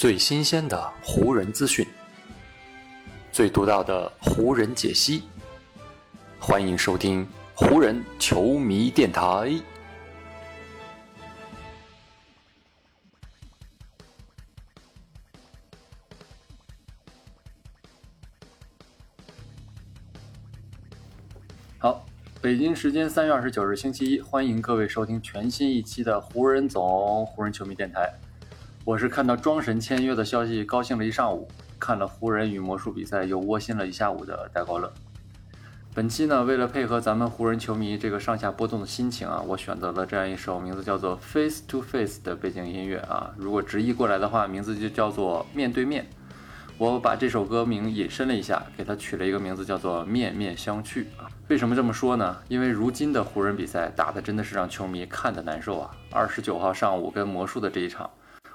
最新鲜的湖人资讯，最独到的湖人解析，欢迎收听湖人球迷电台。好，北京时间三月二十九日星期一，欢迎各位收听全新一期的湖人总湖人球迷电台。我是看到庄神签约的消息高兴了一上午，看了湖人与魔术比赛又窝心了一下午的戴高乐。本期呢，为了配合咱们湖人球迷这个上下波动的心情啊，我选择了这样一首名字叫做《Face to Face》的背景音乐啊。如果直译过来的话，名字就叫做《面对面》。我把这首歌名引申了一下，给它取了一个名字叫做《面面相觑》啊。为什么这么说呢？因为如今的湖人比赛打的真的是让球迷看得难受啊。二十九号上午跟魔术的这一场，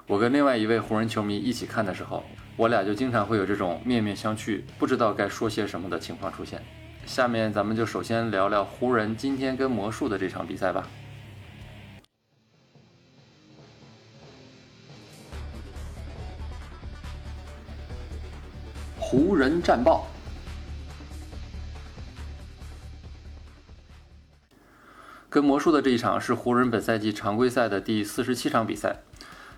我跟另外一位湖人球迷一起看的时候，我俩就经常会有这种面面相觑，不知道该说些什么的情况出现。下面咱们就首先聊聊湖人今天跟魔术的这场比赛吧。湖人战报。跟魔术的这一场是湖人本赛季常规赛的第四十七场比赛。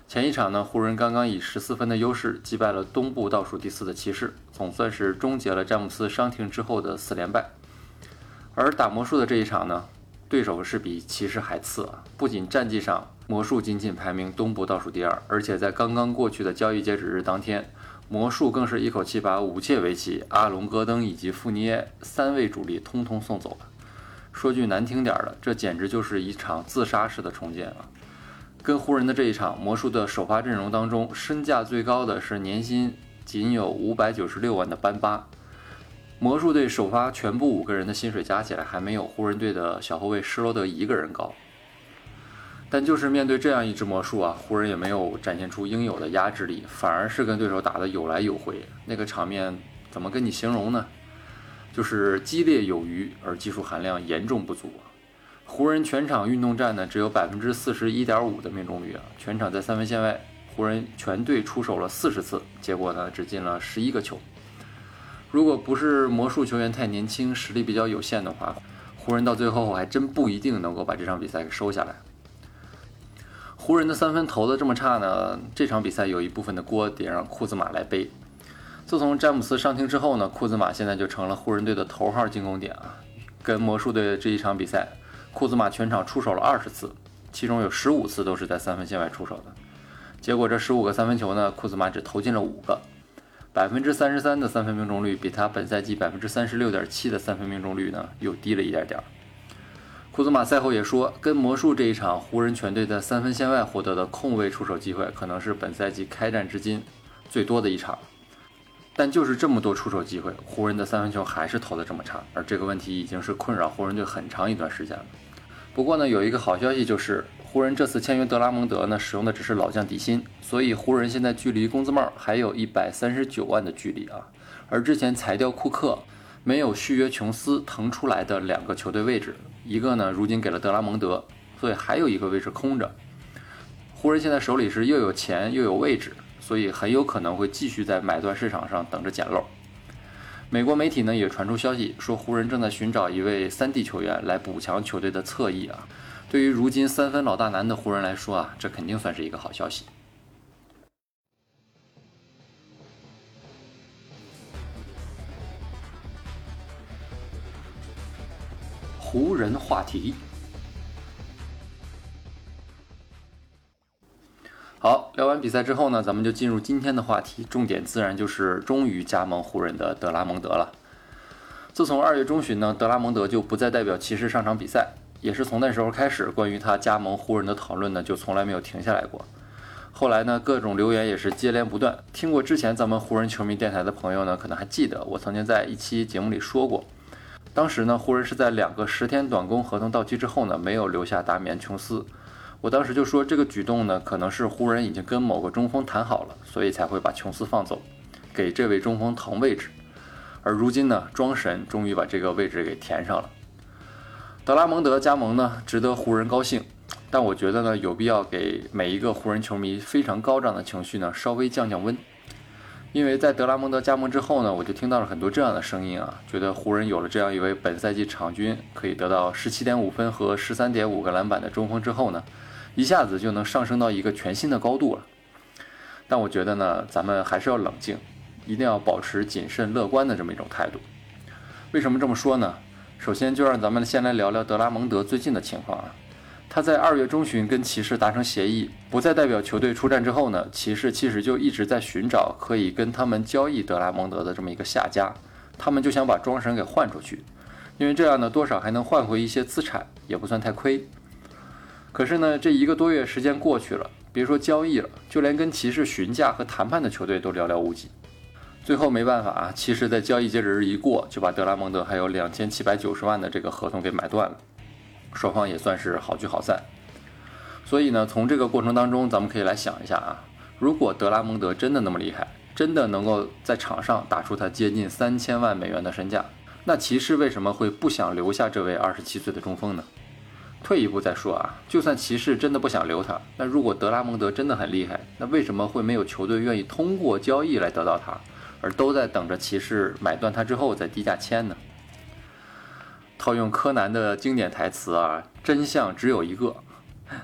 前一场呢，湖人刚刚以十四分的优势击败了东部倒数第四的骑士，总算是终结了詹姆斯伤停之后的四连败。而打魔术的这一场呢，对手是比骑士还次啊！不仅战绩上魔术仅仅排名东部倒数第二，而且在刚刚过去的交易截止日当天，魔术更是一口气把武切维奇、阿隆戈登以及富尼耶三位主力通通送走了。说句难听点的，这简直就是一场自杀式的重建啊！跟湖人的这一场，魔术的首发阵容当中，身价最高的是年薪仅有五百九十六万的班巴。魔术队首发全部五个人的薪水加起来，还没有湖人队的小后卫施罗德一个人高。但就是面对这样一支魔术啊，湖人也没有展现出应有的压制力，反而是跟对手打得有来有回。那个场面怎么跟你形容呢？就是激烈有余，而技术含量严重不足。湖人全场运动战呢，只有百分之四十一点五的命中率啊！全场在三分线外，湖人全队出手了四十次，结果呢只进了十一个球。如果不是魔术球员太年轻，实力比较有限的话，湖人到最后还真不一定能够把这场比赛给收下来。湖人的三分投的这么差呢，这场比赛有一部分的锅得让库兹马来背。自从詹姆斯伤停之后呢，库兹马现在就成了湖人队的头号进攻点啊！跟魔术队这一场比赛。库兹马全场出手了二十次，其中有十五次都是在三分线外出手的。结果这十五个三分球呢，库兹马只投进了五个，百分之三十三的三分命中率，比他本赛季百分之三十六点七的三分命中率呢又低了一点点。库兹马赛后也说，跟魔术这一场，湖人全队在三分线外获得的空位出手机会，可能是本赛季开战至今最多的一场。但就是这么多出手机会，湖人的三分球还是投的这么差，而这个问题已经是困扰湖人队很长一段时间了。不过呢，有一个好消息就是，湖人这次签约德拉蒙德呢，使用的只是老将底薪，所以湖人现在距离工资帽还有一百三十九万的距离啊。而之前裁掉库克，没有续约琼斯腾出来的两个球队位置，一个呢如今给了德拉蒙德，所以还有一个位置空着。湖人现在手里是又有钱又有位置。所以很有可能会继续在买断市场上等着捡漏。美国媒体呢也传出消息说，湖人正在寻找一位三 D 球员来补强球队的侧翼啊。对于如今三分老大难的湖人来说啊，这肯定算是一个好消息。湖人话题。完比赛之后呢，咱们就进入今天的话题，重点自然就是终于加盟湖人的德拉蒙德了。自从二月中旬呢，德拉蒙德就不再代表骑士上场比赛，也是从那时候开始，关于他加盟湖人的讨论呢，就从来没有停下来过。后来呢，各种留言也是接连不断。听过之前咱们湖人球迷电台的朋友呢，可能还记得我曾经在一期节目里说过，当时呢，湖人是在两个十天短工合同到期之后呢，没有留下达米安琼斯。我当时就说，这个举动呢，可能是湖人已经跟某个中锋谈好了，所以才会把琼斯放走，给这位中锋腾位置。而如今呢，庄神终于把这个位置给填上了。德拉蒙德加盟呢，值得湖人高兴，但我觉得呢，有必要给每一个湖人球迷非常高涨的情绪呢稍微降降温。因为在德拉蒙德加盟之后呢，我就听到了很多这样的声音啊，觉得湖人有了这样一位本赛季场均可以得到十七点五分和十三点五个篮板的中锋之后呢，一下子就能上升到一个全新的高度了。但我觉得呢，咱们还是要冷静，一定要保持谨慎乐观的这么一种态度。为什么这么说呢？首先就让咱们先来聊聊德拉蒙德最近的情况啊。他在二月中旬跟骑士达成协议，不再代表球队出战之后呢，骑士其实就一直在寻找可以跟他们交易德拉蒙德的这么一个下家，他们就想把庄神给换出去，因为这样呢，多少还能换回一些资产，也不算太亏。可是呢，这一个多月时间过去了，别说交易了，就连跟骑士询价和谈判的球队都寥寥无几。最后没办法啊，骑士在交易截止日一过，就把德拉蒙德还有两千七百九十万的这个合同给买断了。双方也算是好聚好散，所以呢，从这个过程当中，咱们可以来想一下啊，如果德拉蒙德真的那么厉害，真的能够在场上打出他接近三千万美元的身价，那骑士为什么会不想留下这位二十七岁的中锋呢？退一步再说啊，就算骑士真的不想留他，那如果德拉蒙德真的很厉害，那为什么会没有球队愿意通过交易来得到他，而都在等着骑士买断他之后再低价签呢？套用柯南的经典台词啊，真相只有一个，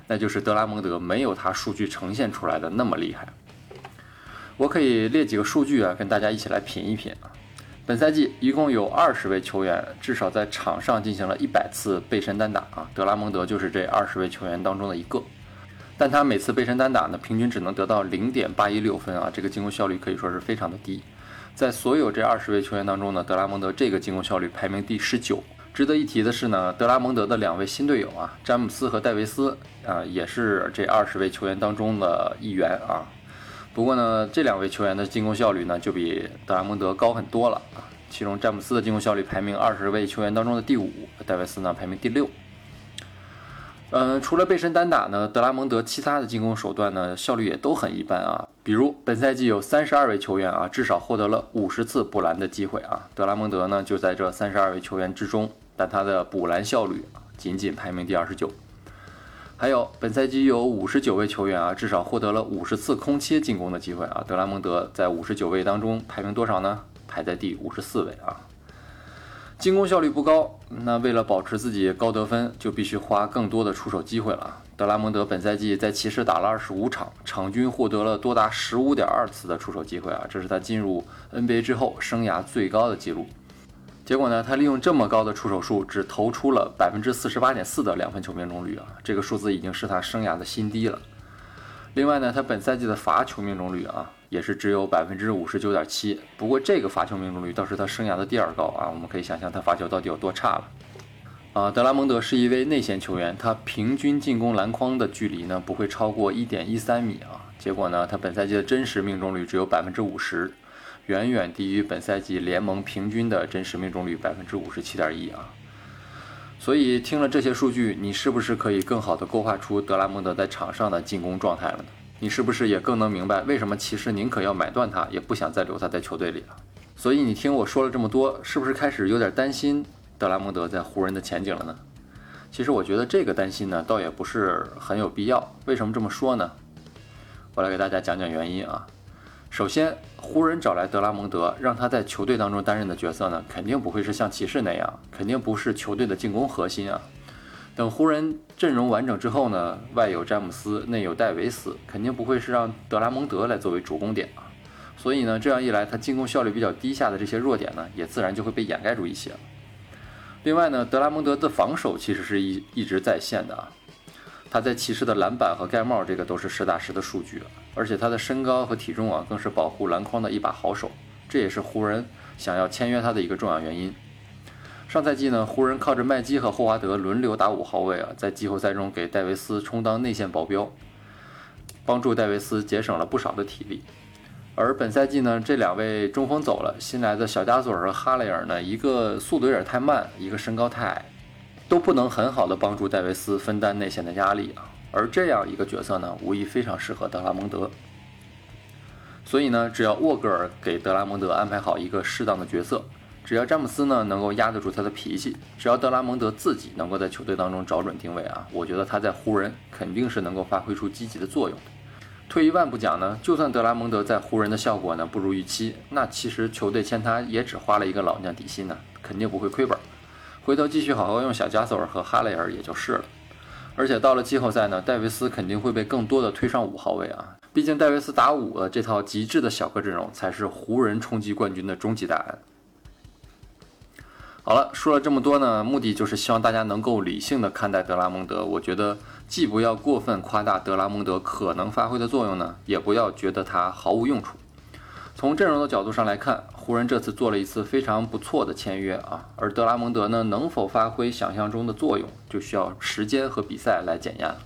那就是德拉蒙德没有他数据呈现出来的那么厉害。我可以列几个数据啊，跟大家一起来品一品啊。本赛季一共有二十位球员至少在场上进行了一百次背身单打啊，德拉蒙德就是这二十位球员当中的一个。但他每次背身单打呢，平均只能得到零点八一六分啊，这个进攻效率可以说是非常的低。在所有这二十位球员当中呢，德拉蒙德这个进攻效率排名第十九。值得一提的是呢，德拉蒙德的两位新队友啊，詹姆斯和戴维斯啊，也是这二十位球员当中的一员啊。不过呢，这两位球员的进攻效率呢，就比德拉蒙德高很多了啊。其中詹姆斯的进攻效率排名二十位球员当中的第五，戴维斯呢排名第六。嗯，除了背身单打呢，德拉蒙德其他的进攻手段呢，效率也都很一般啊。比如本赛季有三十二位球员啊，至少获得了五十次补篮的机会啊，德拉蒙德呢就在这三十二位球员之中。但他的补篮效率，仅仅排名第二十九。还有本赛季有五十九位球员啊，至少获得了五十次空切进攻的机会啊。德拉蒙德在五十九位当中排名多少呢？排在第五十四位啊。进攻效率不高，那为了保持自己高得分，就必须花更多的出手机会了。德拉蒙德本赛季在骑士打了二十五场，场均获得了多达十五点二次的出手机会啊，这是他进入 NBA 之后生涯最高的记录。结果呢，他利用这么高的出手数，只投出了百分之四十八点四的两分球命中率啊，这个数字已经是他生涯的新低了。另外呢，他本赛季的罚球命中率啊，也是只有百分之五十九点七。不过这个罚球命中率倒是他生涯的第二高啊，我们可以想象他罚球到底有多差了。啊，德拉蒙德是一位内线球员，他平均进攻篮筐的距离呢不会超过一点一三米啊。结果呢，他本赛季的真实命中率只有百分之五十。远远低于本赛季联盟平均的真实命中率百分之五十七点一啊！所以听了这些数据，你是不是可以更好的勾画出德拉蒙德在场上的进攻状态了呢？你是不是也更能明白为什么骑士宁可要买断他，也不想再留他在球队里了？所以你听我说了这么多，是不是开始有点担心德拉蒙德在湖人的前景了呢？其实我觉得这个担心呢，倒也不是很有必要。为什么这么说呢？我来给大家讲讲原因啊。首先，湖人找来德拉蒙德，让他在球队当中担任的角色呢，肯定不会是像骑士那样，肯定不是球队的进攻核心啊。等湖人阵容完整之后呢，外有詹姆斯，内有戴维斯，肯定不会是让德拉蒙德来作为主攻点啊。所以呢，这样一来，他进攻效率比较低下的这些弱点呢，也自然就会被掩盖住一些。另外呢，德拉蒙德的防守其实是一一直在线的啊。他在骑士的篮板和盖帽，这个都是实打实的数据，而且他的身高和体重啊，更是保护篮筐的一把好手，这也是湖人想要签约他的一个重要原因。上赛季呢，湖人靠着麦基和霍华德轮流打五号位啊，在季后赛中给戴维斯充当内线保镖，帮助戴维斯节省了不少的体力。而本赛季呢，这两位中锋走了，新来的小加索尔和哈雷尔呢，一个速度有点太慢，一个身高太矮。都不能很好的帮助戴维斯分担内线的压力啊，而这样一个角色呢，无疑非常适合德拉蒙德。所以呢，只要沃格尔给德拉蒙德安排好一个适当的角色，只要詹姆斯呢能够压得住他的脾气，只要德拉蒙德自己能够在球队当中找准定位啊，我觉得他在湖人肯定是能够发挥出积极的作用的。退一万步讲呢，就算德拉蒙德在湖人的效果呢不如预期，那其实球队签他也只花了一个老将底薪呢，肯定不会亏本。回头继续好好用小加索尔和哈雷尔也就是了。而且到了季后赛呢，戴维斯肯定会被更多的推上五号位啊，毕竟戴维斯打五的这套极致的小个阵容才是湖人冲击冠军的终极答案。好了，说了这么多呢，目的就是希望大家能够理性的看待德拉蒙德。我觉得既不要过分夸大德拉蒙德可能发挥的作用呢，也不要觉得他毫无用处。从阵容的角度上来看，湖人这次做了一次非常不错的签约啊，而德拉蒙德呢，能否发挥想象中的作用，就需要时间和比赛来检验了。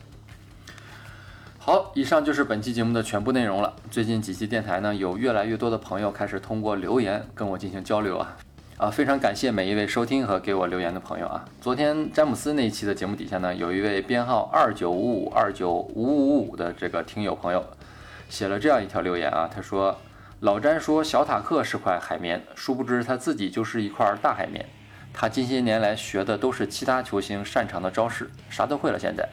好，以上就是本期节目的全部内容了。最近几期电台呢，有越来越多的朋友开始通过留言跟我进行交流啊。啊，非常感谢每一位收听和给我留言的朋友啊！昨天詹姆斯那一期的节目底下呢，有一位编号二九五五二九五五五的这个听友朋友，写了这样一条留言啊，他说：“老詹说小塔克是块海绵，殊不知他自己就是一块大海绵。他近些年来学的都是其他球星擅长的招式，啥都会了。现在，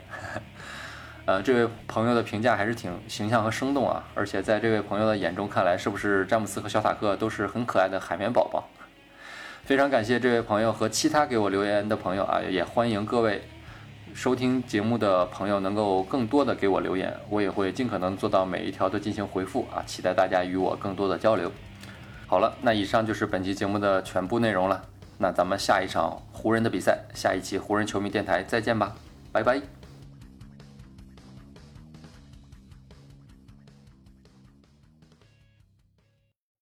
呃，这位朋友的评价还是挺形象和生动啊！而且在这位朋友的眼中看来，是不是詹姆斯和小塔克都是很可爱的海绵宝宝？” 非常感谢这位朋友和其他给我留言的朋友啊，也欢迎各位收听节目的朋友能够更多的给我留言，我也会尽可能做到每一条都进行回复啊，期待大家与我更多的交流。好了，那以上就是本期节目的全部内容了，那咱们下一场湖人的比赛，下一期湖人球迷电台再见吧，拜拜。